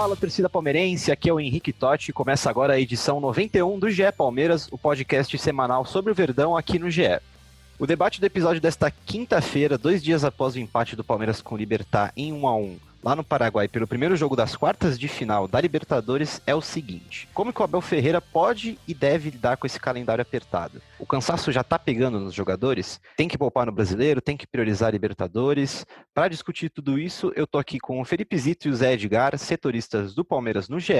Fala, torcida palmeirense, aqui é o Henrique Totti começa agora a edição 91 do GE Palmeiras, o podcast semanal sobre o Verdão aqui no GE. O debate do episódio desta quinta-feira, dois dias após o empate do Palmeiras com o Libertar em 1 a 1 lá no Paraguai pelo primeiro jogo das quartas de final da Libertadores é o seguinte: como que o Abel Ferreira pode e deve lidar com esse calendário apertado? O cansaço já tá pegando nos jogadores? Tem que poupar no brasileiro, tem que priorizar a Libertadores. Para discutir tudo isso, eu tô aqui com o Felipe Zito e o Zé Edgar, setoristas do Palmeiras no GE.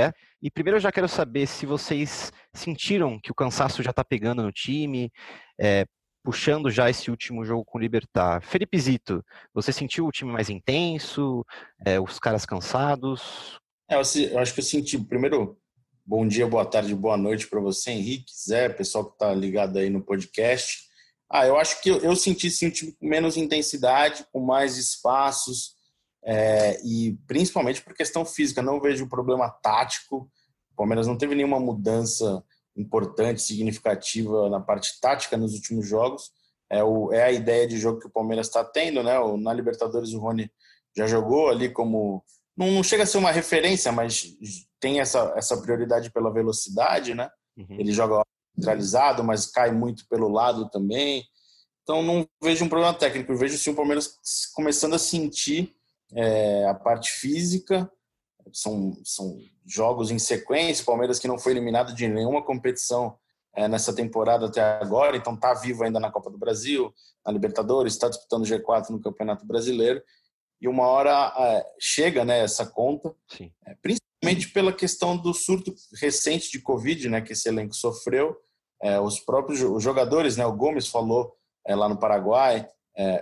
E primeiro eu já quero saber se vocês sentiram que o cansaço já tá pegando no time, é, puxando já esse último jogo com o Libertar. Felipe Zito, você sentiu o time mais intenso, é, os caras cansados? É, eu, acho que eu senti, primeiro, bom dia, boa tarde, boa noite para você, Henrique, Zé, pessoal que está ligado aí no podcast. Ah, eu acho que eu, eu senti sim, um time com menos intensidade, com mais espaços, é, e principalmente por questão física, não vejo problema tático. O Palmeiras não teve nenhuma mudança importante, significativa na parte tática nos últimos jogos. É, o, é a ideia de jogo que o Palmeiras está tendo, né? O- Na Libertadores o Rony já jogou ali como não, não chega a ser uma referência, mas tem essa, essa prioridade pela velocidade, né? Uhum. Ele joga centralizado, mas cai muito pelo lado também. Então não vejo um problema técnico, eu vejo sim o Palmeiras começando a sentir é, a parte física. São, são jogos em sequência, Palmeiras que não foi eliminado de nenhuma competição é, nessa temporada até agora, então está vivo ainda na Copa do Brasil, na Libertadores, está disputando o G4 no Campeonato Brasileiro. E uma hora é, chega né, essa conta, é, principalmente pela questão do surto recente de Covid, né, que esse elenco sofreu. Os próprios os jogadores, né, o Gomes falou lá no Paraguai,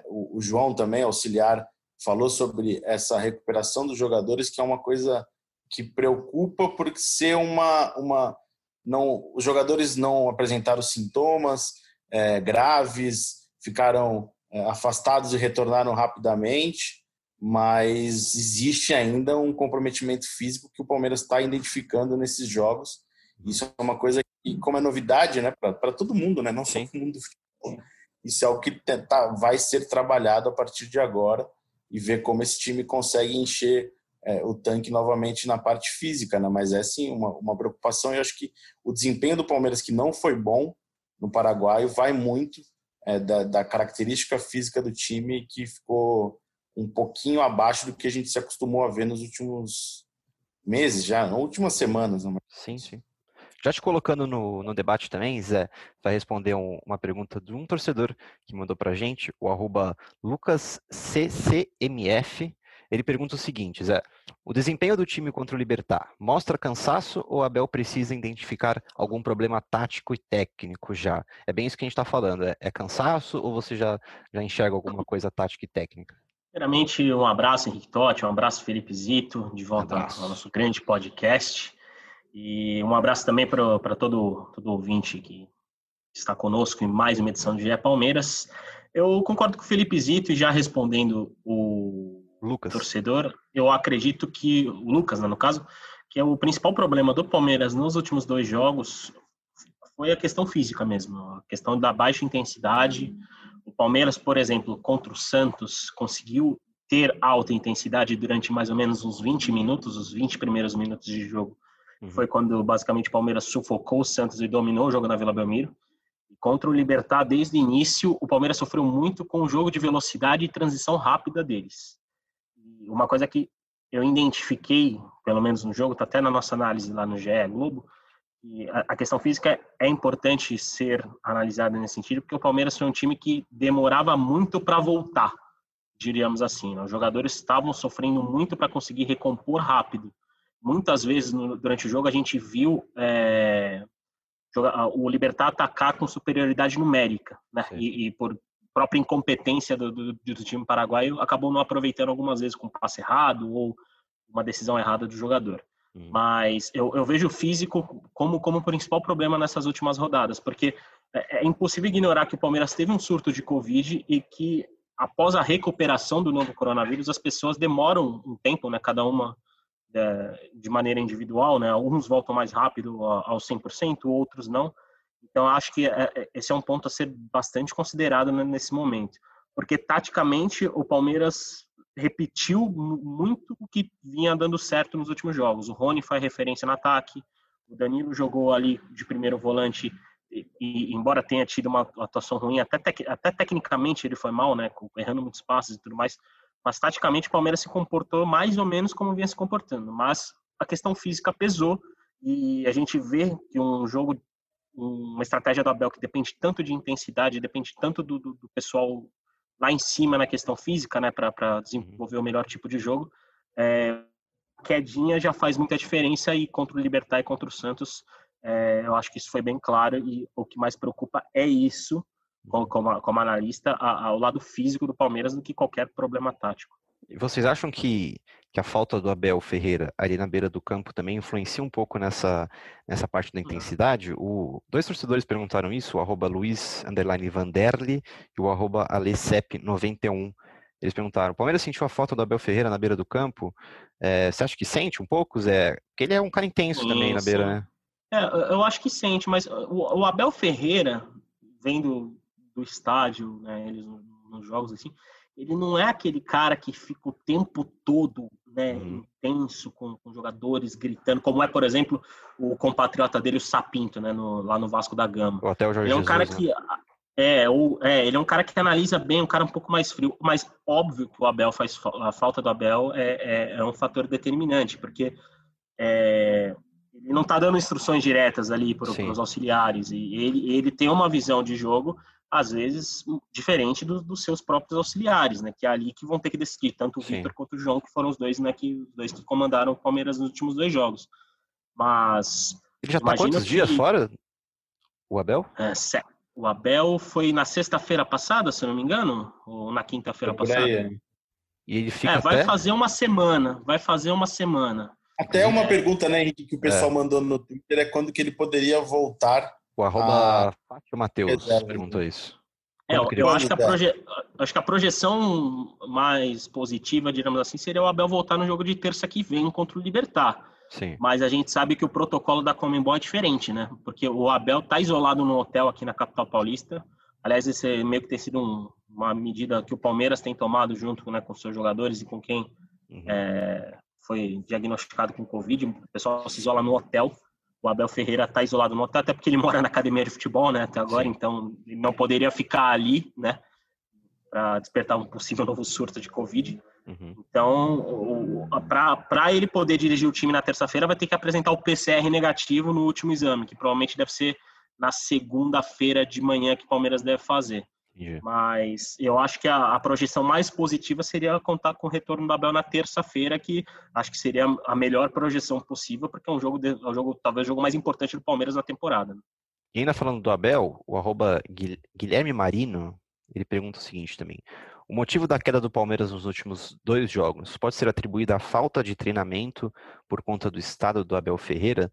o, o João também, auxiliar, falou sobre essa recuperação dos jogadores, que é uma coisa que preocupa por ser uma, uma não, os jogadores não apresentaram sintomas é, graves, ficaram é, afastados e retornaram rapidamente, mas existe ainda um comprometimento físico que o Palmeiras está identificando nesses jogos. Isso é uma coisa que, como é novidade, né, para todo mundo, né, não só para o mundo do futebol, isso é o que tenta, vai ser trabalhado a partir de agora e ver como esse time consegue encher é, o tanque novamente na parte física, né? Mas é sim uma, uma preocupação. Eu acho que o desempenho do Palmeiras, que não foi bom no Paraguai, vai muito é, da, da característica física do time que ficou um pouquinho abaixo do que a gente se acostumou a ver nos últimos meses, já, nas últimas semanas. Né? Sim, sim. Já te colocando no, no debate também, Zé, vai responder um- uma pergunta de um torcedor que mandou pra gente, o arroba LucasCCMF. Ele pergunta o seguinte, Zé, o desempenho do time contra o Libertar mostra cansaço ou Abel precisa identificar algum problema tático e técnico já? É bem isso que a gente está falando, é, é cansaço ou você já, já enxerga alguma coisa tática e técnica? Primeiramente, um abraço, Henrique Totti, um abraço, Felipe Zito, de volta ao nosso grande podcast. E um abraço também para todo, todo ouvinte que está conosco em mais uma edição de GE Palmeiras. Eu concordo com o Felipe Zito e já respondendo o Lucas. torcedor, eu acredito que, o Lucas, né, no caso, que é o principal problema do Palmeiras nos últimos dois jogos foi a questão física mesmo, a questão da baixa intensidade. O Palmeiras, por exemplo, contra o Santos, conseguiu ter alta intensidade durante mais ou menos uns 20 minutos, os 20 primeiros minutos de jogo. Uhum. Foi quando basicamente o Palmeiras sufocou o Santos e dominou o jogo na Vila Belmiro. E contra o Libertar, desde o início, o Palmeiras sofreu muito com o jogo de velocidade e transição rápida deles. Uma coisa que eu identifiquei, pelo menos no jogo, está até na nossa análise lá no GE Globo, e a, a questão física é importante ser analisada nesse sentido, porque o Palmeiras foi um time que demorava muito para voltar, diríamos assim. né? Os jogadores estavam sofrendo muito para conseguir recompor rápido. Muitas vezes no- durante o jogo a gente viu é, o Libertar atacar com superioridade numérica, né? E, e, por própria incompetência do, do, do, time paraguaio, acabou não aproveitando algumas vezes com passe errado ou uma decisão errada do jogador. Hum. Mas eu, eu, vejo o físico como, como principal problema nessas últimas rodadas, porque é, é impossível ignorar que o Palmeiras teve um surto de Covid e que após a recuperação do novo coronavírus, as pessoas demoram um tempo, né, cada uma é, de maneira individual, né? Alguns voltam mais rápido aos 100%, outros não. Então, acho que é, é, esse é um ponto a ser bastante considerado nesse momento. Porque, taticamente, o Palmeiras repetiu muito o que vinha dando certo nos últimos jogos. O Rony foi referência no ataque, o Danilo jogou ali de primeiro volante e, e embora tenha tido uma atuação ruim, até, tec, até tecnicamente ele foi mal, né, errando muitos passes e tudo mais, mas taticamente o Palmeiras se comportou mais ou menos como vinha se comportando. Mas a questão física pesou e a gente vê que um jogo, uma estratégia do Abel que depende tanto de intensidade, depende tanto do, do, do pessoal lá em cima na questão física, né, para desenvolver o melhor tipo de jogo. É, quedinha já faz muita diferença e contra o Libertar e contra o Santos, é, eu acho que isso foi bem claro e o que mais preocupa é isso como, como analista, ao lado físico do Palmeiras do que qualquer problema tático. Vocês acham que, que a falta do Abel Ferreira ali na beira do campo também influencia um pouco nessa, nessa parte da intensidade? O, dois torcedores perguntaram isso, o arroba Luiz Vanderli e o arroba Alecep91. Eles perguntaram, o Palmeiras sentiu a falta do Abel Ferreira na beira do campo? É, você acha que sente um pouco, Zé? Porque ele é um cara intenso sim, também na beira, né? É, eu acho que sente, mas o, o Abel Ferreira, vendo do estádio, né, eles nos jogos assim, ele não é aquele cara que fica o tempo todo né, uhum. intenso com, com, jogadores gritando, como é, por exemplo, o compatriota dele, o Sapinto, né, no, lá no Vasco da Gama. Ou até o Jorge ele é um cara Jesus, que né? é, ou, é, ele é um cara que analisa bem, um cara um pouco mais frio, mas óbvio que o Abel faz a falta do Abel é, é, é um fator determinante, porque é, ele não está dando instruções diretas ali para os auxiliares e ele, ele tem uma visão de jogo às vezes diferente do, dos seus próprios auxiliares, né? Que é ali que vão ter que decidir, tanto o Victor quanto o João, que foram os dois, né? Que os dois que comandaram o Palmeiras nos últimos dois jogos. Mas ele já está quantos que, dias fora? O Abel? É, o Abel foi na sexta-feira passada, se eu não me engano, ou na quinta-feira passada. Aí, e ele fica é, vai fazer uma semana, vai fazer uma semana. Até uma é... pergunta, né, Henrique, que o pessoal é. mandou no Twitter é quando que ele poderia voltar o arroba ah, Fátio Matheus perguntou isso. É, eu, eu acho, que a proje... acho que a projeção mais positiva, digamos assim, seria o Abel voltar no jogo de terça que vem contra o Libertar. Sim. Mas a gente sabe que o protocolo da Comembol é diferente, né? Porque o Abel tá isolado no hotel aqui na capital paulista. Aliás, esse meio que tem sido um, uma medida que o Palmeiras tem tomado junto né, com seus jogadores e com quem uhum. é, foi diagnosticado com Covid. O pessoal se isola no hotel o Abel Ferreira está isolado no hotel, até porque ele mora na academia de futebol, né, até agora, Sim. então ele não poderia ficar ali, né, para despertar um possível novo surto de Covid. Uhum. Então, para ele poder dirigir o time na terça-feira, vai ter que apresentar o PCR negativo no último exame, que provavelmente deve ser na segunda-feira de manhã que o Palmeiras deve fazer. Yeah. Mas eu acho que a, a, projeção mais positiva seria contar com o retorno do Abel na terça-feira, que acho que seria a melhor projeção possível, porque é um jogo, de, é um jogo talvez o jogo mais importante do Palmeiras na temporada. Né? E ainda falando do Abel, o arroba Guilherme Marino, ele pergunta o seguinte também. O motivo da queda do Palmeiras nos últimos dois jogos pode ser atribuído à falta de treinamento por conta do estado do Abel Ferreira,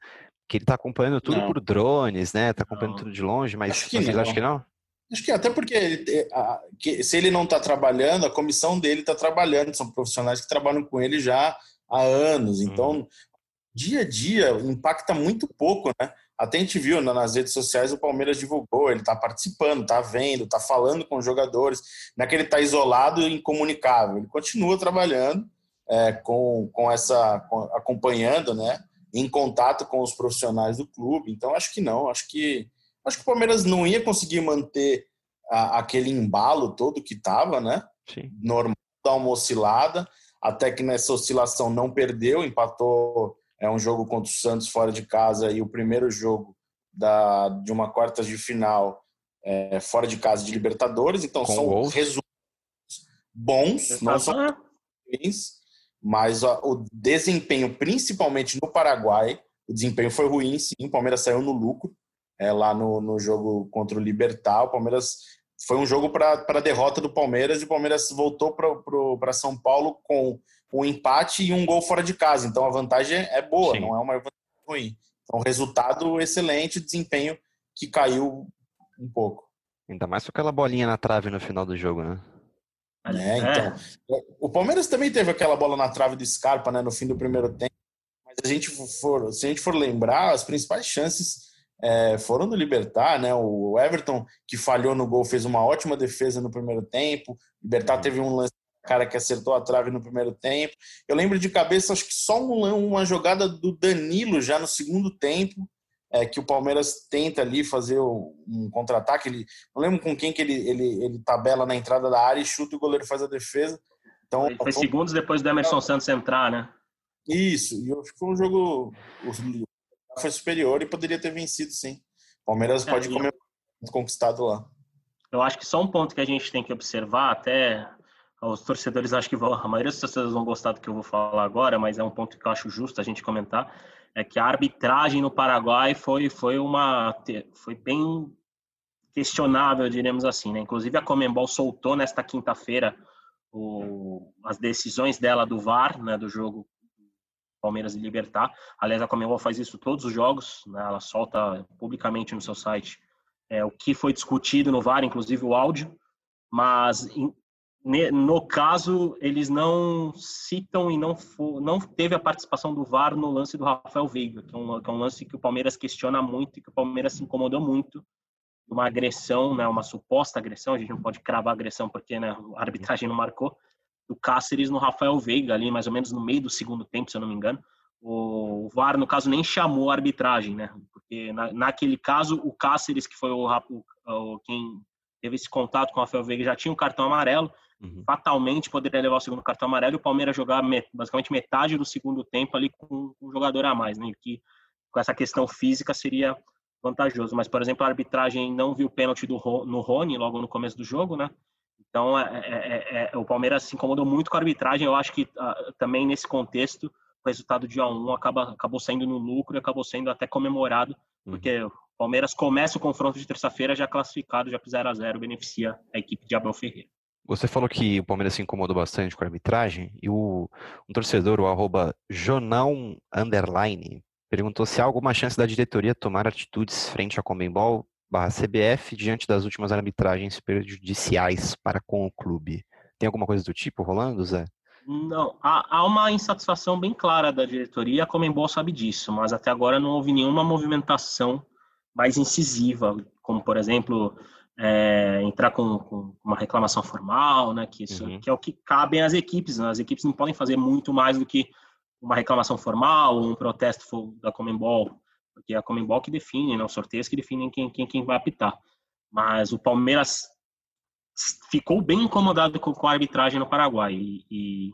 que ele está acompanhando tudo não. por drones, né? Está acompanhando não. tudo de longe, mas acho vocês acham que não? Acho que até porque ele, a, que, se ele não está trabalhando, a comissão dele está trabalhando, são profissionais que trabalham com ele já há anos. Então, uhum. dia a dia impacta muito pouco, né? Até a gente viu nas redes sociais o Palmeiras divulgou, ele está participando, está vendo, está falando com os jogadores. Não é que ele está isolado e incomunicável, ele continua trabalhando é, com, com essa. Com, acompanhando, né? Em contato com os profissionais do clube. Então, acho que não, acho que Acho que o Palmeiras não ia conseguir manter a, aquele embalo todo que estava, né? Sim. Normal, dar uma oscilada, até que nessa oscilação não perdeu, empatou é um jogo contra o Santos fora de casa e o primeiro jogo da, de uma quartas de final é, fora de casa de Libertadores. Então Com são gols. resumos bons, não são ruins, mas ó, o desempenho, principalmente no Paraguai, o desempenho foi ruim, sim. O Palmeiras saiu no lucro é, lá no, no jogo contra o Libertar. O Palmeiras foi um jogo para a derrota do Palmeiras e o Palmeiras voltou para São Paulo com um empate e um gol fora de casa. Então a vantagem é boa, Sim. não é uma vantagem ruim. Então, resultado excelente, desempenho que caiu um pouco. Ainda mais com aquela bolinha na trave no final do jogo, né? É, então. O Palmeiras também teve aquela bola na trave do Scarpa, né, no fim do primeiro tempo. Mas a gente for, se a gente for lembrar, as principais chances é, foram do Libertar, né? O Everton, que falhou no gol, fez uma ótima defesa no primeiro tempo. O Libertar teve um lance cara que acertou a trave no primeiro tempo. Eu lembro de cabeça, acho que só uma jogada do Danilo já no segundo tempo, é, que o Palmeiras tenta ali fazer um contra-ataque. Ele, não lembro com quem que ele, ele, ele tabela na entrada da área e chuta e o goleiro faz a defesa. Então, foi segundos depois do Emerson Santos entrar, né? Isso, e eu foi um jogo. Foi superior e poderia ter vencido, sim. O Palmeiras é, pode comer conquistado lá. Eu acho que só um ponto que a gente tem que observar, até os torcedores acho que vão, a maioria dos torcedores vão gostar do que eu vou falar agora, mas é um ponto que eu acho justo a gente comentar, é que a arbitragem no Paraguai foi foi uma foi bem questionável, diremos assim, né? Inclusive a Comembol soltou nesta quinta-feira as decisões dela do VAR, né, do jogo Palmeiras e Libertar. Aliás, a Comembol faz isso todos os jogos, né? Ela solta publicamente no seu site é, o que foi discutido no VAR, inclusive o áudio, mas no caso, eles não citam e não, não teve a participação do VAR no lance do Rafael Veiga, que é, um, que é um lance que o Palmeiras questiona muito e que o Palmeiras se incomodou muito. Uma agressão, né, uma suposta agressão, a gente não pode cravar agressão porque né, a arbitragem não marcou, do Cáceres no Rafael Veiga, ali mais ou menos no meio do segundo tempo, se eu não me engano. O VAR, no caso, nem chamou a arbitragem, né? Porque na, naquele caso, o Cáceres, que foi o, o, o quem teve esse contato com o Rafael Veiga, já tinha um cartão amarelo Uhum. Fatalmente poderia levar o segundo cartão amarelo e o Palmeiras jogar basicamente metade do segundo tempo ali com um jogador a mais, né? Que com essa questão física seria vantajoso. Mas, por exemplo, a arbitragem não viu o pênalti do, no Rony logo no começo do jogo, né? Então, é, é, é, é o Palmeiras se incomodou muito com a arbitragem. Eu acho que uh, também nesse contexto, o resultado de 1 a 1 acaba, acabou saindo no lucro e acabou sendo até comemorado, uhum. porque o Palmeiras começa o confronto de terça-feira já classificado, já fizeram a 0 beneficia a equipe de Abel Ferreira. Você falou que o Palmeiras se incomodou bastante com a arbitragem e o, um torcedor, o arroba Jonão Underline, perguntou se há alguma chance da diretoria tomar atitudes frente à Comembol CBF diante das últimas arbitragens prejudiciais para com o clube. Tem alguma coisa do tipo rolando, Zé? Não, há, há uma insatisfação bem clara da diretoria, a Comembol sabe disso, mas até agora não houve nenhuma movimentação mais incisiva, como por exemplo é, entrar com, com, uma reclamação formal, né? Que isso uhum. que é o que cabem às equipes. Né? As equipes não podem fazer muito mais do que uma reclamação formal, um protesto da Comembol, porque é a Comembol que define, né? Os sorteios que definem quem, quem, quem vai apitar. Mas o Palmeiras ficou bem incomodado com, com a arbitragem no Paraguai e, e,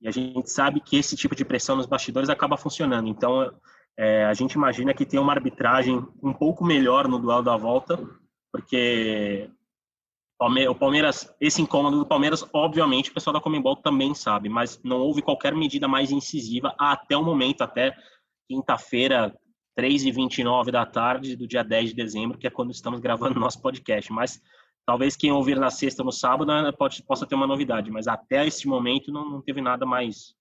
e, a gente sabe que esse tipo de pressão nos bastidores acaba funcionando. Então é, a gente imagina que tem uma arbitragem um pouco melhor no duelo da volta porque o Palmeiras, esse incômodo do Palmeiras, obviamente, o pessoal da Comembol também sabe, mas não houve qualquer medida mais incisiva até o momento, até quinta-feira, 3h29 da tarde do dia 10 de dezembro, que é quando estamos gravando nosso podcast. Mas talvez quem ouvir na sexta ou no sábado né, pode, possa ter uma novidade, mas até esse momento não, não teve nada mais,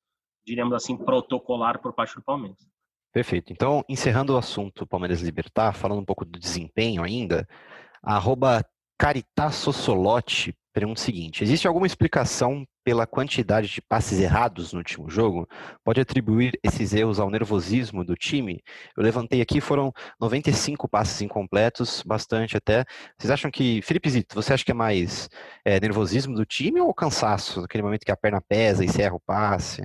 diríamos assim, protocolar por parte do Palmeiras. Perfeito. Então, encerrando o assunto Palmeiras Libertar, falando um pouco do desempenho ainda, a arroba pergunta o seguinte: existe alguma explicação pela quantidade de passes errados no último jogo? Pode atribuir esses erros ao nervosismo do time? Eu levantei aqui, foram 95 passes incompletos, bastante até. Vocês acham que, Felipe Zito, você acha que é mais é, nervosismo do time ou cansaço, naquele momento que a perna pesa e erra o passe?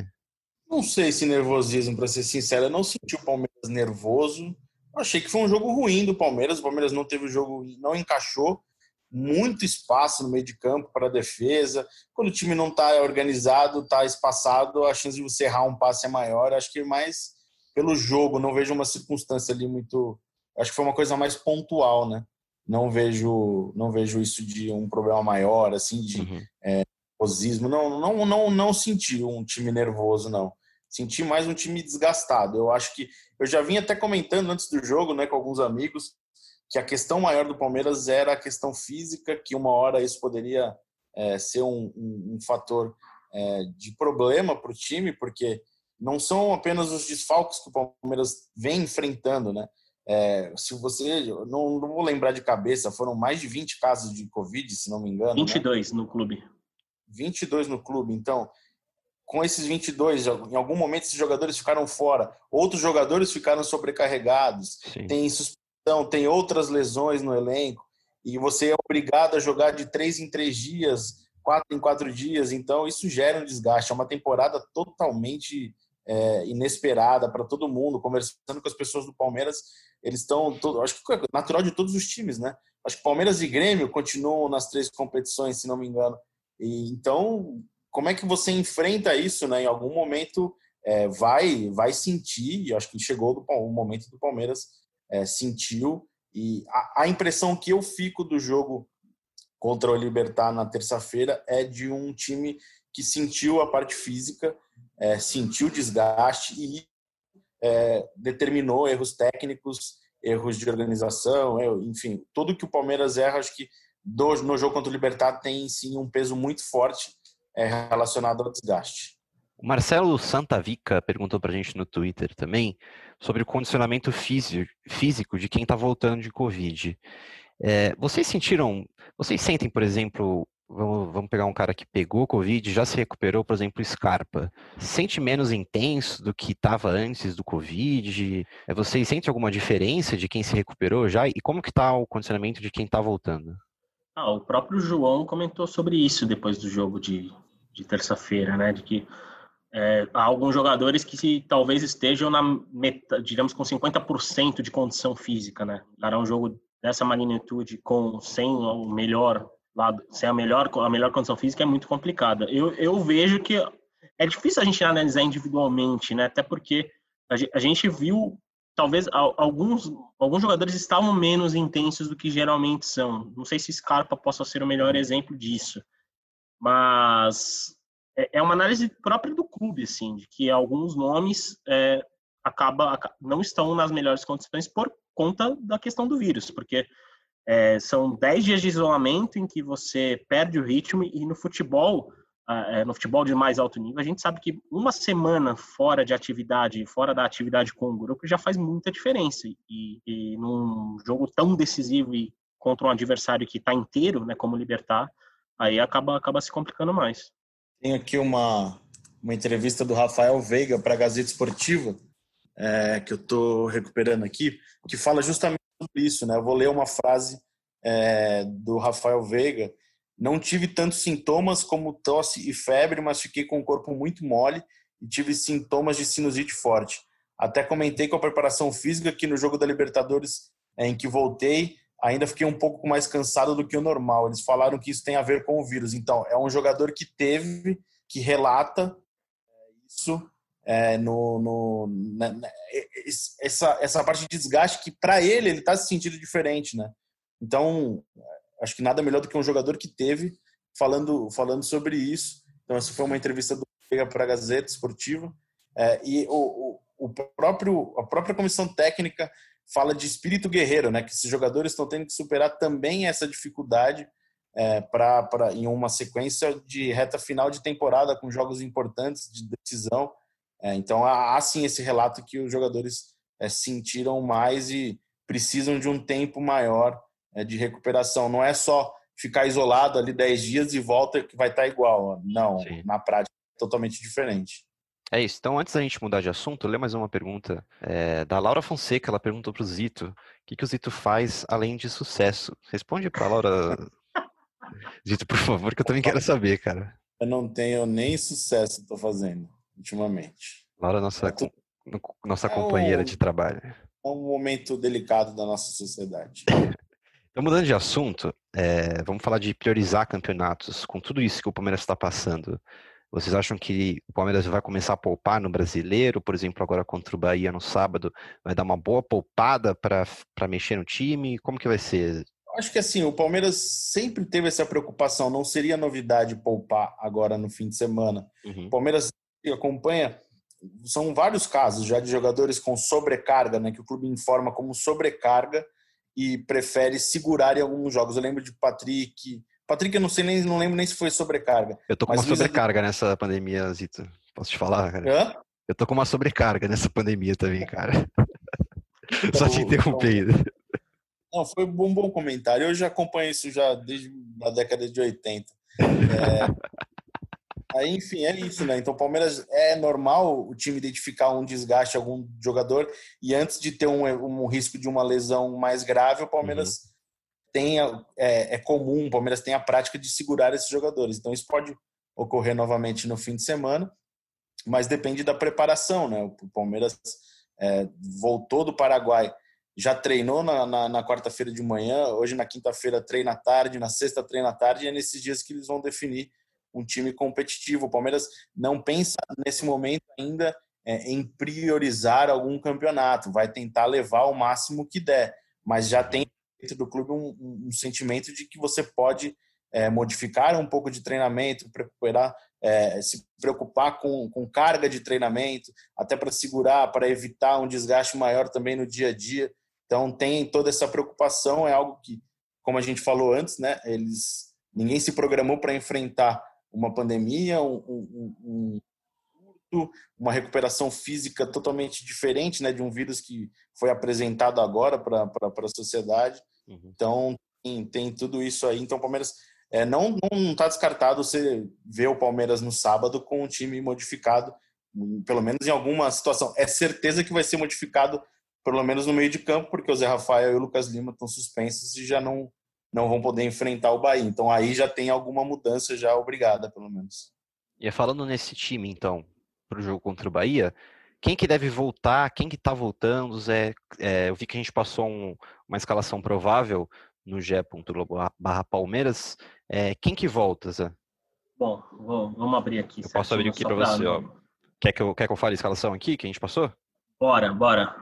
Não sei se nervosismo, para ser sincero, eu não senti o Palmeiras nervoso. Eu achei que foi um jogo ruim do Palmeiras. O Palmeiras não teve o jogo, não encaixou muito espaço no meio de campo para defesa. Quando o time não está organizado, está espaçado, a chance de você errar um passe é maior. Acho que mais pelo jogo, não vejo uma circunstância ali muito. Acho que foi uma coisa mais pontual, né? Não vejo, não vejo isso de um problema maior, assim, de uhum. é. Não, não, não, não senti um time nervoso, não. Senti mais um time desgastado. Eu acho que eu já vim até comentando antes do jogo, né, com alguns amigos, que a questão maior do Palmeiras era a questão física, que uma hora isso poderia é, ser um, um, um fator é, de problema para o time, porque não são apenas os desfalques que o Palmeiras vem enfrentando, né? É, se você, não, não, vou lembrar de cabeça, foram mais de 20 casos de Covid, se não me engano. 22 né? no clube. 22 no clube. Então, com esses 22, em algum momento esses jogadores ficaram fora, outros jogadores ficaram sobrecarregados, Sim. tem suspensão, tem outras lesões no elenco, e você é obrigado a jogar de três em três dias, quatro em quatro dias, então isso gera um desgaste. É uma temporada totalmente é, inesperada para todo mundo. Conversando com as pessoas do Palmeiras, eles estão, acho que é natural de todos os times, né? Acho que Palmeiras e Grêmio continuam nas três competições, se não me engano. E, então, como é que você enfrenta isso, né? Em algum momento é, vai vai sentir, e acho que chegou o momento do Palmeiras é, sentiu e a, a, impressão que eu fico do jogo contra o Libertar na terça-feira é de um time que sentiu a parte física, é, sentiu desgaste e é, determinou erros técnicos, erros de organização, enfim, tudo que o Palmeiras erra, acho que do, no jogo contra o Libertar tem sim um peso muito forte é, relacionado ao desgaste. O Marcelo Santavica perguntou para a gente no Twitter também sobre o condicionamento físico de quem está voltando de Covid. É, vocês sentiram, vocês sentem, por exemplo, vamos, vamos pegar um cara que pegou Covid, já se recuperou, por exemplo, Scarpa, sente menos intenso do que estava antes do Covid? É, vocês sentem alguma diferença de quem se recuperou já? E como que está o condicionamento de quem está voltando? Ah, o próprio João comentou sobre isso depois do jogo de, de terça-feira, né? De que é, há alguns jogadores que se, talvez estejam na meta, digamos, com 50% de condição física, né? Dará um jogo dessa magnitude com sem o melhor lado, sem a melhor a melhor condição física é muito complicada. Eu, eu vejo que é difícil a gente analisar individualmente, né? Até porque a gente viu talvez alguns alguns jogadores estavam menos intensos do que geralmente são. Não sei se Scarpa possa ser o melhor exemplo disso, mas é, é uma análise própria do clube, assim, de que alguns nomes é, acaba, não estão nas melhores condições por conta da questão do vírus, porque é, são 10 dias de isolamento em que você perde o ritmo e no futebol, é, no futebol de mais alto nível, a gente sabe que uma semana fora de atividade, fora da atividade com o grupo, já faz muita diferença. E, e num jogo tão decisivo e contra um adversário que está inteiro, né, como Libertar, aí acaba, acaba se complicando mais. Tem aqui uma, uma entrevista do Rafael Veiga para a Gazeta Esportiva, é, que eu estou recuperando aqui, que fala justamente sobre isso. Né? Eu vou ler uma frase é, do Rafael Veiga. Não tive tantos sintomas como tosse e febre, mas fiquei com o corpo muito mole e tive sintomas de sinusite forte. Até comentei com a preparação física que no jogo da Libertadores, é, em que voltei, ainda fiquei um pouco mais cansado do que o normal. Eles falaram que isso tem a ver com o vírus. Então, é um jogador que teve, que relata é, isso é, no, no na, na, essa, essa parte de desgaste que para ele ele está se sentindo diferente, né? Então, acho que nada melhor do que um jogador que teve falando falando sobre isso. Então, essa foi uma entrevista do para a Gazeta Esportiva é, e o, o, o próprio a própria comissão técnica fala de espírito guerreiro, né? Que esses jogadores estão tendo que superar também essa dificuldade é, para em uma sequência de reta final de temporada com jogos importantes de decisão. É, então há, sim esse relato que os jogadores é, sentiram mais e precisam de um tempo maior é, de recuperação. Não é só ficar isolado ali 10 dias e volta que vai estar igual. Não, sim. na prática é totalmente diferente. É isso. Então, antes da gente mudar de assunto, lê mais uma pergunta é, da Laura Fonseca. Ela perguntou para o Zito o que, que o Zito faz além de sucesso. Responde para a Laura, Zito, por favor, que eu também quero saber, cara. Eu não tenho nem sucesso estou fazendo ultimamente. Laura, nossa, é nossa é companheira um... de trabalho. É um momento delicado da nossa sociedade. Então, mudando de assunto, é, vamos falar de priorizar campeonatos. Com tudo isso que o Palmeiras está passando, vocês acham que o Palmeiras vai começar a poupar no brasileiro, por exemplo, agora contra o Bahia no sábado, vai dar uma boa poupada para mexer no time? Como que vai ser? Acho que assim, o Palmeiras sempre teve essa preocupação, não seria novidade poupar agora no fim de semana. Uhum. O Palmeiras acompanha, são vários casos já de jogadores com sobrecarga, né, que o clube informa como sobrecarga, e prefere segurar em alguns jogos. Eu lembro de Patrick. Patrick, eu não sei nem, não lembro nem se foi sobrecarga. Eu tô com uma sobrecarga nessa pandemia, Zito. Posso te falar, cara? Hã? Eu tô com uma sobrecarga nessa pandemia também, cara. Só te interromper. Não, foi um bom, comentário. Eu já acompanho isso já desde a década de 80. É... Aí, enfim, é isso, né? Então, Palmeiras é normal o time identificar um desgaste algum jogador e antes de ter um, um risco de uma lesão mais grave, o Palmeiras uhum. Tem é, é comum, o Palmeiras tem a prática de segurar esses jogadores. Então, isso pode ocorrer novamente no fim de semana, mas depende da preparação, né? O Palmeiras é, voltou do Paraguai já treinou na, na, na quarta-feira de manhã, hoje na quinta-feira treina à tarde, na sexta treina à tarde, e é nesses dias que eles vão definir um time competitivo. O Palmeiras não pensa nesse momento ainda é, em priorizar algum campeonato, vai tentar levar o máximo que der, mas já tem dentro do clube um, um, sentimento de que você pode é, modificar um pouco de treinamento, recuperar, é, se preocupar com, com carga de treinamento, até para segurar, para evitar um desgaste maior também no dia a dia. Então tem toda essa preocupação, é algo que, como a gente falou antes, né, eles ninguém se programou para enfrentar uma pandemia, um, um, uma recuperação física totalmente diferente, né, de um vírus que foi apresentado agora para a sociedade. Uhum. Então tem, tem, tudo isso aí. Então o Palmeiras é, não não está descartado você ver o Palmeiras no sábado com um time modificado, pelo menos em alguma situação. É certeza que vai ser modificado pelo menos no meio de campo, porque o Zé Rafael e o Lucas Lima estão suspensos e já não, não vão poder enfrentar o Bahia. Então aí já tem alguma mudança já obrigada, pelo menos. E falando nesse time, então, para o jogo contra o Bahia, quem que deve voltar, quem que está voltando, Zé? É, eu vi que a gente passou um, uma escalação provável no G. barra Palmeiras. É, quem que volta, Zé? Bom, vou, vamos abrir aqui. Eu posso abrir aqui para você, ó. Quer que, eu, quer que eu fale a escalação aqui que a gente passou? Bora, bora.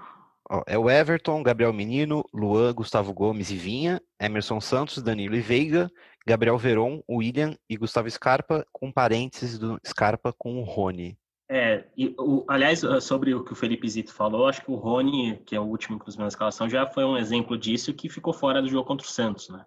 Ó, é o Everton, Gabriel Menino, Luan, Gustavo Gomes e Vinha, Emerson Santos, Danilo e Veiga, Gabriel Veron, William e Gustavo Scarpa, com parênteses do Scarpa com o Rony. É, e, o, aliás, ah, sobre o que o Felipe Zito falou, acho que o Rony, que é o último, inclusive, na escalação, já foi um exemplo disso que ficou fora do jogo contra o Santos, né?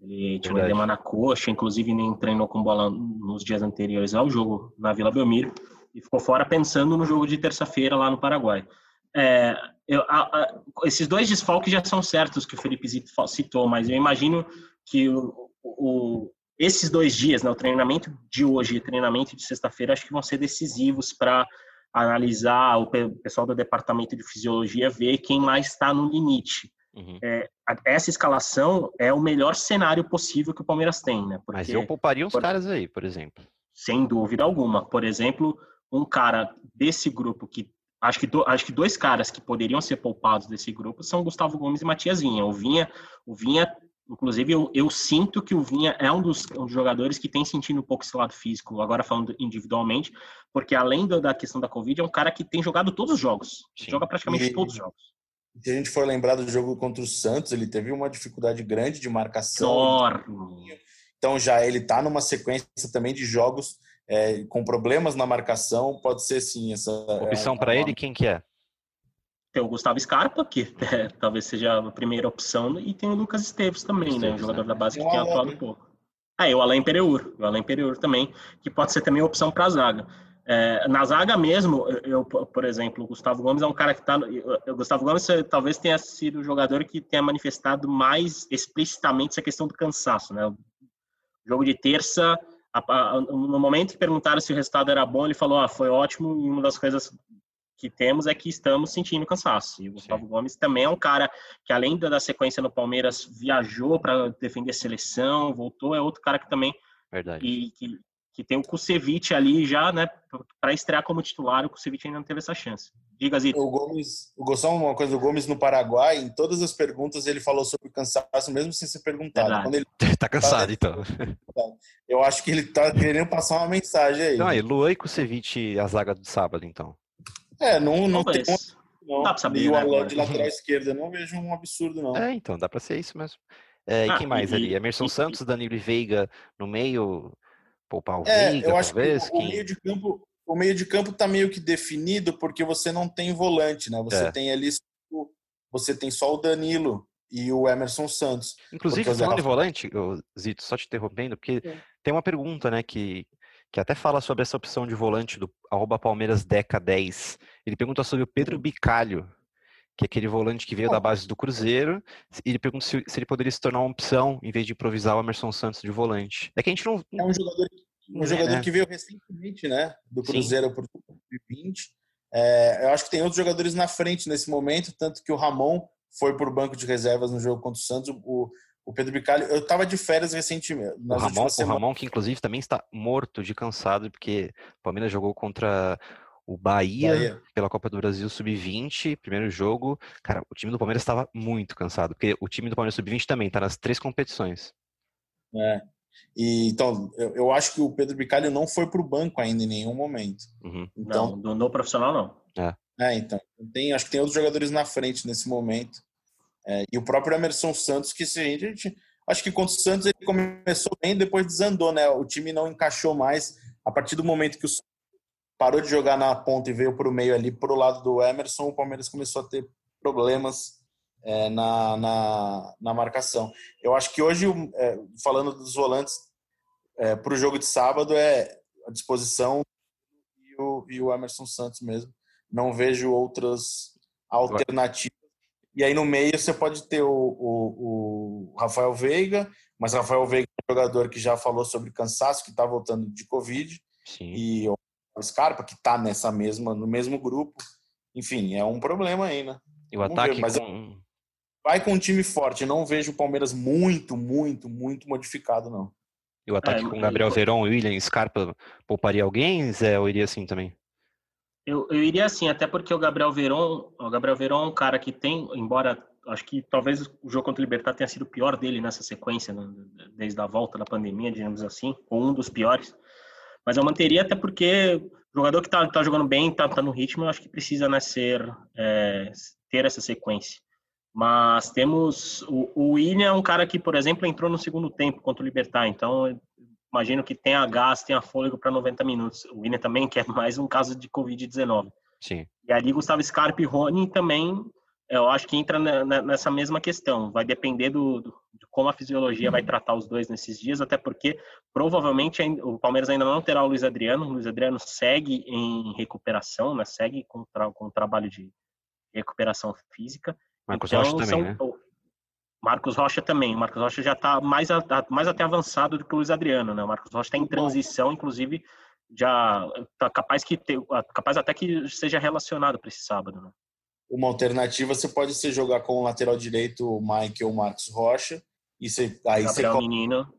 Ele tinha um edema na coxa, inclusive nem treinou com bola nos dias anteriores ao jogo na Vila Belmiro, e ficou fora pensando no jogo de terça-feira lá no Paraguai. É, eu, a, a, esses dois desfalques já são certos que o Felipe Zito citou, mas eu imagino que o, o, esses dois dias, né, o treinamento de hoje e o treinamento de sexta-feira, acho que vão ser decisivos para analisar o pessoal do departamento de fisiologia ver quem mais está no limite. Uhum. É, essa escalação é o melhor cenário possível que o Palmeiras tem, né? Porque, Mas eu pouparia uns por, caras aí, por exemplo. Sem dúvida alguma. Por exemplo, um cara desse grupo que acho que, do, acho que dois caras que poderiam ser poupados desse grupo são Gustavo Gomes e Matiazinha. O Vinha, o Vinha inclusive, eu, eu sinto que o Vinha é um dos, um dos, jogadores que tem sentido um pouco esse lado físico, agora falando individualmente, porque além da questão da Covid, é um cara que tem jogado todos os jogos. Sim. Joga praticamente e, todos os jogos. Se a gente for lembrar do jogo contra o Santos, ele teve uma dificuldade grande de marcação. Enorme. Então já ele está numa sequência também de jogos é, com problemas na marcação, pode ser sim essa. Opção é, para ele, quem que é? Tem o Gustavo Scarpa, que é, talvez seja a primeira opção, e tem o Lucas Esteves também, Esteves, né? Um jogador né? da base que tem atuado um pouco. Ah, e o Alain Pereur, o Alain Pereur também, que pode ser também opção para a zaga. É, na zaga mesmo, eu, por exemplo, o Gustavo Gomes é um cara que está. O Gustavo Gomes talvez tenha sido o jogador que tenha manifestado mais explicitamente essa questão do cansaço, né? O jogo de terça no momento que perguntaram se o resultado era bom, ele falou: ah, foi ótimo. E uma das coisas que temos é que estamos sentindo cansaço. E o Gustavo Sim. Gomes também é um cara que, além da sequência no Palmeiras, viajou para defender a seleção, voltou. É outro cara que também. Verdade. Que, que, que tem o Kusevich ali já, né, para estrear como titular. O Kusevich ainda não teve essa chance. Diga, Zito. O Gomes, o Gostão, uma coisa, o Gomes no Paraguai, em todas as perguntas ele falou sobre o cansaço, mesmo sem ser perguntado. Quando ele tá cansado, então. Eu acho que ele tá querendo passar uma mensagem aí. Não, e Luan e Kusevich a zaga do sábado, então. É, não, não tem não. Dá pra saber, e o né, Alain de lateral esquerda, não vejo um absurdo, não. É, então, dá pra ser isso mesmo. É, e ah, quem mais e, ali? Emerson e, Santos, Danilo e Veiga no meio, poupar o é, Veiga, eu acho talvez? Que o, o meio de campo o meio de campo está meio que definido porque você não tem volante, né? Você é. tem ali você tem só o Danilo e o Emerson Santos. Inclusive, falando de volante, Zito, só te interrompendo, porque é. tem uma pergunta, né, que, que até fala sobre essa opção de volante do arroba Palmeiras Deca 10. Ele pergunta sobre o Pedro Bicalho, que é aquele volante que veio da base do Cruzeiro, e ele pergunta se, se, ele poderia se tornar uma opção em vez de improvisar o Emerson Santos de volante. É que a gente não. É um jogador, um é, jogador que veio recentemente, né? Do Cruzeiro para o 2020. É, eu acho que tem outros jogadores na frente nesse momento, tanto que o Ramon foi por banco de reservas no jogo contra o Santos. O, o Pedro Bicalho, eu estava de férias recentemente. O Ramon, o Ramon, que inclusive também está morto de cansado, porque o Palmeiras jogou contra o Bahia, Bahia. pela Copa do Brasil Sub-20, primeiro jogo. Cara, o time do Palmeiras estava muito cansado, porque o time do Palmeiras Sub-20 também está nas três competições. É. E, então, eu, eu, acho que o Pedro Bicalho não foi para o banco ainda em nenhum momento. Uhum. Então, não, no profissional não. É. É, então. Tem, acho que tem outros jogadores na frente nesse momento. É, e o próprio Emerson Santos, que se a gente. Acho que contra o Santos ele começou bem, depois desandou, né? O time não encaixou mais. A partir do momento que o parou de jogar na ponta e veio para o meio ali, para o lado do Emerson, o Palmeiras começou a ter problemas é, na, na, na, marcação. Eu acho que hoje, é, falando dos volantes, é, para o jogo de sábado, é a disposição e o, e o Emerson Santos mesmo não vejo outras alternativas. E aí no meio você pode ter o, o, o Rafael Veiga, mas Rafael Veiga é um jogador que já falou sobre cansaço, que está voltando de Covid. Sim. E o Scarpa, que está nessa mesma, no mesmo grupo. Enfim, é um problema aí, né? E o Vamos ataque ver, mas com... vai com um time forte. Não vejo o Palmeiras muito, muito, muito modificado, não. E o ataque é, com Gabriel Verón, William, Scarpa, pouparia alguém, Zé, ou iria assim também? Eu, eu iria assim, até porque o Gabriel Veron, o Gabriel Veron é um cara que tem, embora acho que talvez o jogo contra o Libertar tenha sido o pior dele nessa sequência, né, desde a volta da pandemia, digamos assim, ou um dos piores. Mas eu manteria até porque o jogador que está tá jogando bem, está tá no ritmo, eu acho que precisa ser, é, ter essa sequência. Mas temos o, o William é um cara que, por exemplo, entrou no segundo tempo contra o Libertar, então imagino que tenha gás, tenha fôlego para 90 minutos. O William também quer mais um caso de Covid-19. Sim. E ali Gustavo Scarpa e Rony também, eu acho que entra nessa mesma questão. Vai depender do, do, de como a fisiologia vai tratar os dois nesses dias, até porque provavelmente o Palmeiras ainda não terá o Luiz Adriano. O Luiz Adriano segue em recuperação, né? segue com, tra com o trabalho de recuperação física. Marcos então, Rocha também, são, né? Marcos Rocha também. O Marcos Rocha já está mais, mais até avançado do que o Luiz Adriano, né? O Marcos Rocha está em transição, inclusive já está capaz que ter, capaz até que seja relacionado para esse sábado, né? Uma alternativa você pode ser jogar com o lateral direito o Mike ou o Marcos Rocha e você aí Gabriel você Menino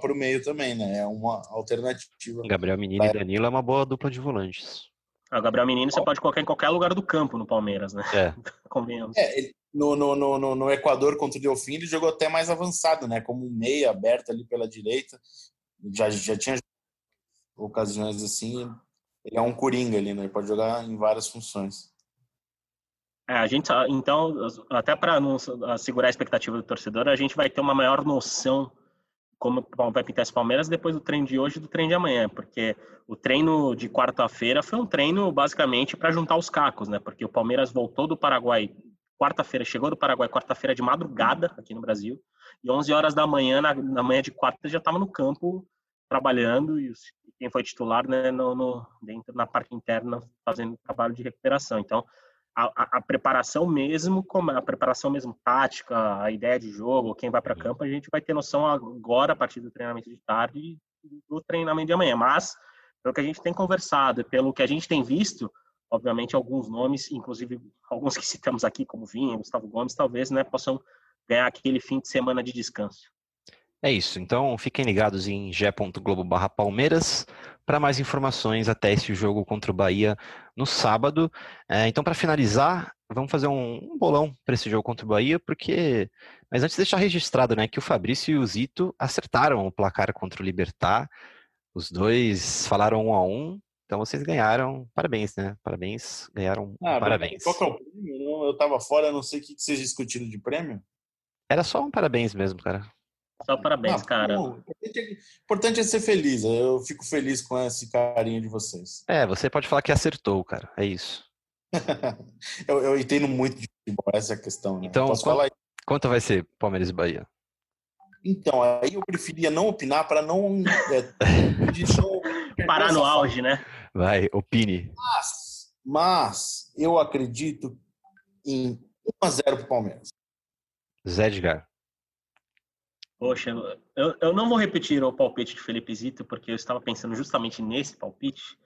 para o meio também, né? É uma alternativa. Gabriel Menino e Danilo é uma boa dupla de volantes. O Gabriel Menino você pode colocar em qualquer lugar do campo no Palmeiras, né? É. Convenhamos. É, ele, no, no, no, no, Equador contra o Delfim, ele jogou até mais avançado, né? Como um meia aberto ali pela direita. Já, já tinha ocasiões assim. Ele é um coringa ali, né? Ele pode jogar em várias funções. É, a gente, então, até para assegurar a expectativa do torcedor, a gente vai ter uma maior noção como vai pintar esse Palmeiras depois do treino de hoje e do treino de amanhã, porque o treino de quarta-feira foi um treino basicamente para juntar os cacos, né? Porque o Palmeiras voltou do Paraguai quarta-feira, chegou do Paraguai quarta-feira de madrugada aqui no Brasil, e 11 horas da manhã, na, na manhã de quarta, já estava no campo trabalhando e quem foi titular, né, no, no, dentro na parte interna fazendo trabalho de recuperação. Então, a, a, preparação mesmo, como a preparação mesmo tática, a ideia de jogo, quem vai para campo, a gente vai ter noção agora a partir do treinamento de tarde e do treinamento de amanhã. Mas pelo que a gente tem conversado, pelo que a gente tem visto, obviamente alguns nomes, inclusive alguns que citamos aqui, como Vinha, Gustavo Gomes, talvez, né, possam ganhar aquele fim de semana de descanso. É isso. Então fiquem ligados em g.globo/palmeiras para mais informações até esse jogo contra o Bahia no sábado. É, então, para finalizar, vamos fazer um, um bolão para esse jogo contra o Bahia, porque. Mas antes deixar registrado, né, que o Fabrício e o Zito acertaram o placar contra o Libertar. Os dois falaram um a um. Então vocês ganharam. Parabéns, né? Parabéns. Ganharam. Ah, parabéns. Qual que é o prêmio? Eu estava fora, não sei o que vocês discutiram de prêmio. Era só um parabéns mesmo, cara. Só parabéns, ah, cara. O importante é ser feliz. Eu fico feliz com esse carinho de vocês. É, você pode falar que acertou, cara. É isso. eu, eu, entendo muito de futebol, essa é a questão. Né? Então, Posso qual, falar Quanto vai ser Palmeiras e Bahia? Então, aí eu preferia não opinar para não, é, de não parar no auge, né? Vai, opine. Mas, mas eu acredito em 1 a 0 para o Palmeiras. Zé Edgar. Poxa, eu, eu não vou repetir o palpite de Felipe Zito, porque eu estava pensando justamente nesse palpite.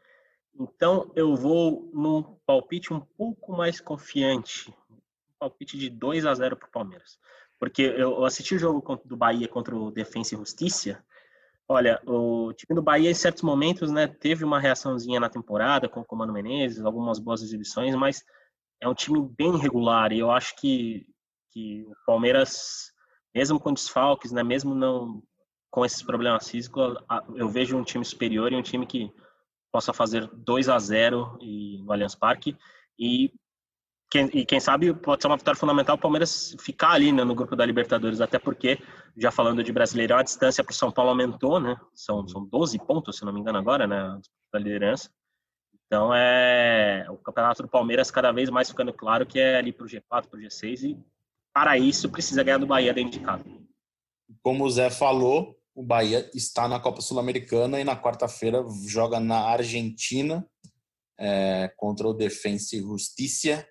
Então, eu vou num palpite um pouco mais confiante. Um palpite de 2 a 0 para o Palmeiras. Porque eu assisti o jogo do Bahia contra o Defensa e Justiça. Olha, o time do Bahia, em certos momentos, né, teve uma reaçãozinha na temporada com o Comando Menezes, algumas boas exibições, mas é um time bem regular. E eu acho que, que o Palmeiras mesmo com desfalques, né, mesmo não com esses problemas físicos, eu vejo um time superior e um time que possa fazer 2 a 0 e, no Allianz Parque e quem, e quem sabe pode ser uma vitória fundamental o Palmeiras ficar ali né, no grupo da Libertadores, até porque, já falando de Brasileirão, a distância para o São Paulo aumentou, né? São, são 12 pontos, se não me engano, agora, né? Da liderança. Então, é o campeonato do Palmeiras cada vez mais ficando claro que é ali para o G4, para o G6 e para isso, precisa ganhar do Bahia dentro de casa. Como o Zé falou, o Bahia está na Copa Sul-Americana e na quarta-feira joga na Argentina é, contra o Defensa e Justiça.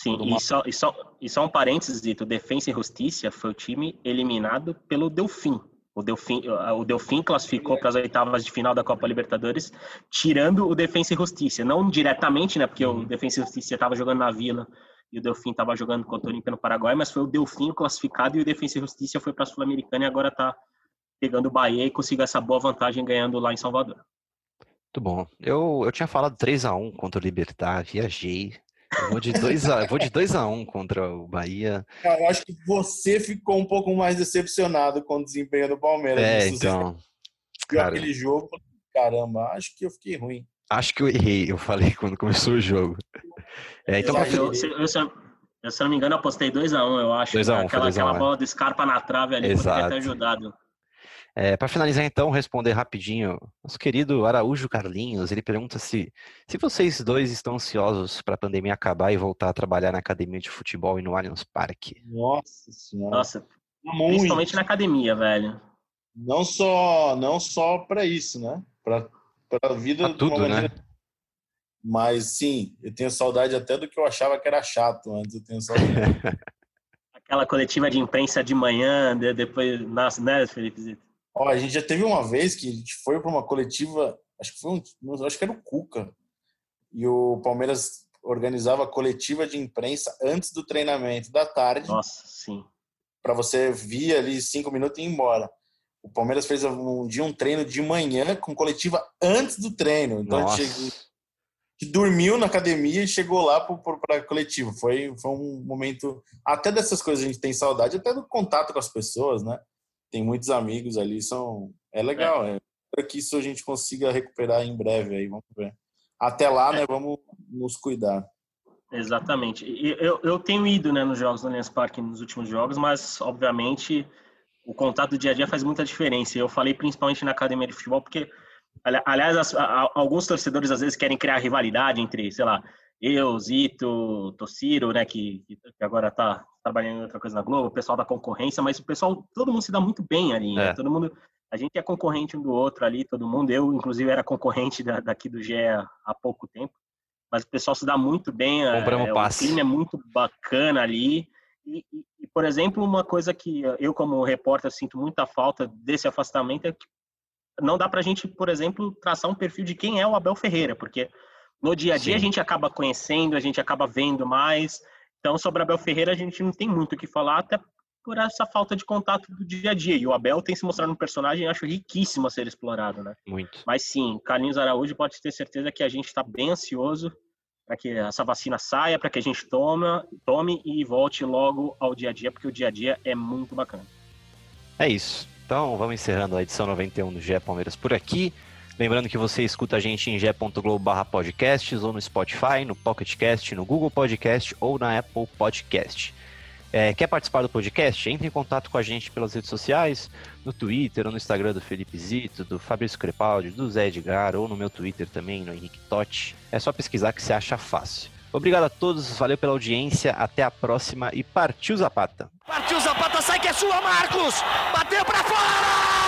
Sim, uma... e, só, e, só, e só um parênteses, dito, o Defensa e Justiça foi o time eliminado pelo Delfim. O Delfim, o Delfim classificou para as oitavas de final da Copa Libertadores, tirando o Defensa e Justiça. Não diretamente, né? Porque o uhum. Defensa e Justiça estava jogando na Vila e o Delfim estava jogando contra o Olímpia no Paraguai, mas foi o Delfim classificado e o Defensa e Justiça foi para a Sul-Americana e agora está pegando o Bahia e conseguiu essa boa vantagem ganhando lá em Salvador. Muito bom. Eu, eu tinha falado 3 a 1 contra o Libertar, viajei. Eu vou de 2 a, vou de 2 a 1 contra o Bahia. Cara, eu acho que você ficou um pouco mais decepcionado com o desempenho do Palmeiras. É, então. Cara, aquele jogo, caramba, acho que eu fiquei ruim. Acho que eu errei, eu falei quando começou o jogo. É, então, eu, eu, eu, eu, se eu não me engano, apostei 2x1, um, eu acho. 2 a 1, um, aquela, 2 aquela bola de Scarpa na trave ali Exato. poderia ter ajudado. É, para finalizar, então, responder rapidinho, nosso querido Araújo Carlinhos, ele pergunta se, se vocês dois estão ansiosos para a pandemia acabar e voltar a trabalhar na academia de futebol e no Allianz Parque. Nossa senhora. Nossa, Muito. principalmente na academia, velho. Não só, não só para isso, né? Para para a vida pra tudo, maneira... né? Mas sim, eu tenho saudade até do que eu achava que era chato antes. Eu tenho saudade. Aquela coletiva de imprensa de manhã, depois, nossa, né, Felipe Zito? Ó, a gente já teve uma vez que a gente foi para uma coletiva, acho que foi um, acho que era o Cuca, e o Palmeiras organizava coletiva de imprensa antes do treinamento da tarde. Nossa, sim. Para você vir ali cinco minutos e ir embora. O Palmeiras fez um dia um treino de manhã com coletiva antes do treino. Então Nossa. a gente, dormiu na academia e chegou lá para a coletiva. Foi, foi um momento. Até dessas coisas a gente tem saudade, até do contato com as pessoas, né? Tem muitos amigos ali, são. É legal. É. Espero que isso a gente consiga recuperar em breve aí, vamos ver. Até lá, né? Vamos nos cuidar. Exatamente. Eu, eu tenho ido né, nos jogos do Allianz Parque nos últimos jogos, mas obviamente o contato do dia a dia faz muita diferença. Eu falei principalmente na academia de futebol, porque, aliás, alguns torcedores às vezes querem criar rivalidade entre, sei lá, eu, Zito, Tociro, né, que, que agora está trabalhando em outra coisa na Globo, o pessoal da concorrência, mas o pessoal, todo mundo se dá muito bem ali, né? é. todo mundo, a gente é concorrente um do outro ali, todo mundo, eu, inclusive, era concorrente da, daqui do GE há pouco tempo, mas o pessoal se dá muito bem, é, o clima é muito bacana ali, e, e, por exemplo, uma coisa que eu, como repórter, sinto muita falta desse afastamento é que não dá para a gente, por exemplo, traçar um perfil de quem é o Abel Ferreira, porque no dia a dia Sim. a gente acaba conhecendo, a gente acaba vendo mais. Então, sobre Abel Ferreira, a gente não tem muito o que falar, até por essa falta de contato do dia a dia. E o Abel tem se mostrado um personagem, acho, riquíssimo a ser explorado, né? Muito. Mas sim, Carlinhos Araújo pode ter certeza que a gente está bem ansioso para que essa vacina saia, para que a gente tome, tome e volte logo ao dia a dia, porque o dia a dia é muito bacana. É isso. Então vamos encerrando a edição 91 do GE Palmeiras por aqui. Lembrando que você escuta a gente em ge.globo podcasts ou no Spotify, no PocketCast, no Google Podcast ou na Apple Podcast. É, quer participar do podcast? Entre em contato com a gente pelas redes sociais, no Twitter ou no Instagram do Felipe Zito, do Fabrício Crepaldi, do Zé Edgar, ou no meu Twitter também, no Henrique Totti. É só pesquisar que você acha fácil. Obrigado a todos, valeu pela audiência, até a próxima e partiu Zapata. Partiu Zapata, sai que é sua, Marcos! Bateu pra fora!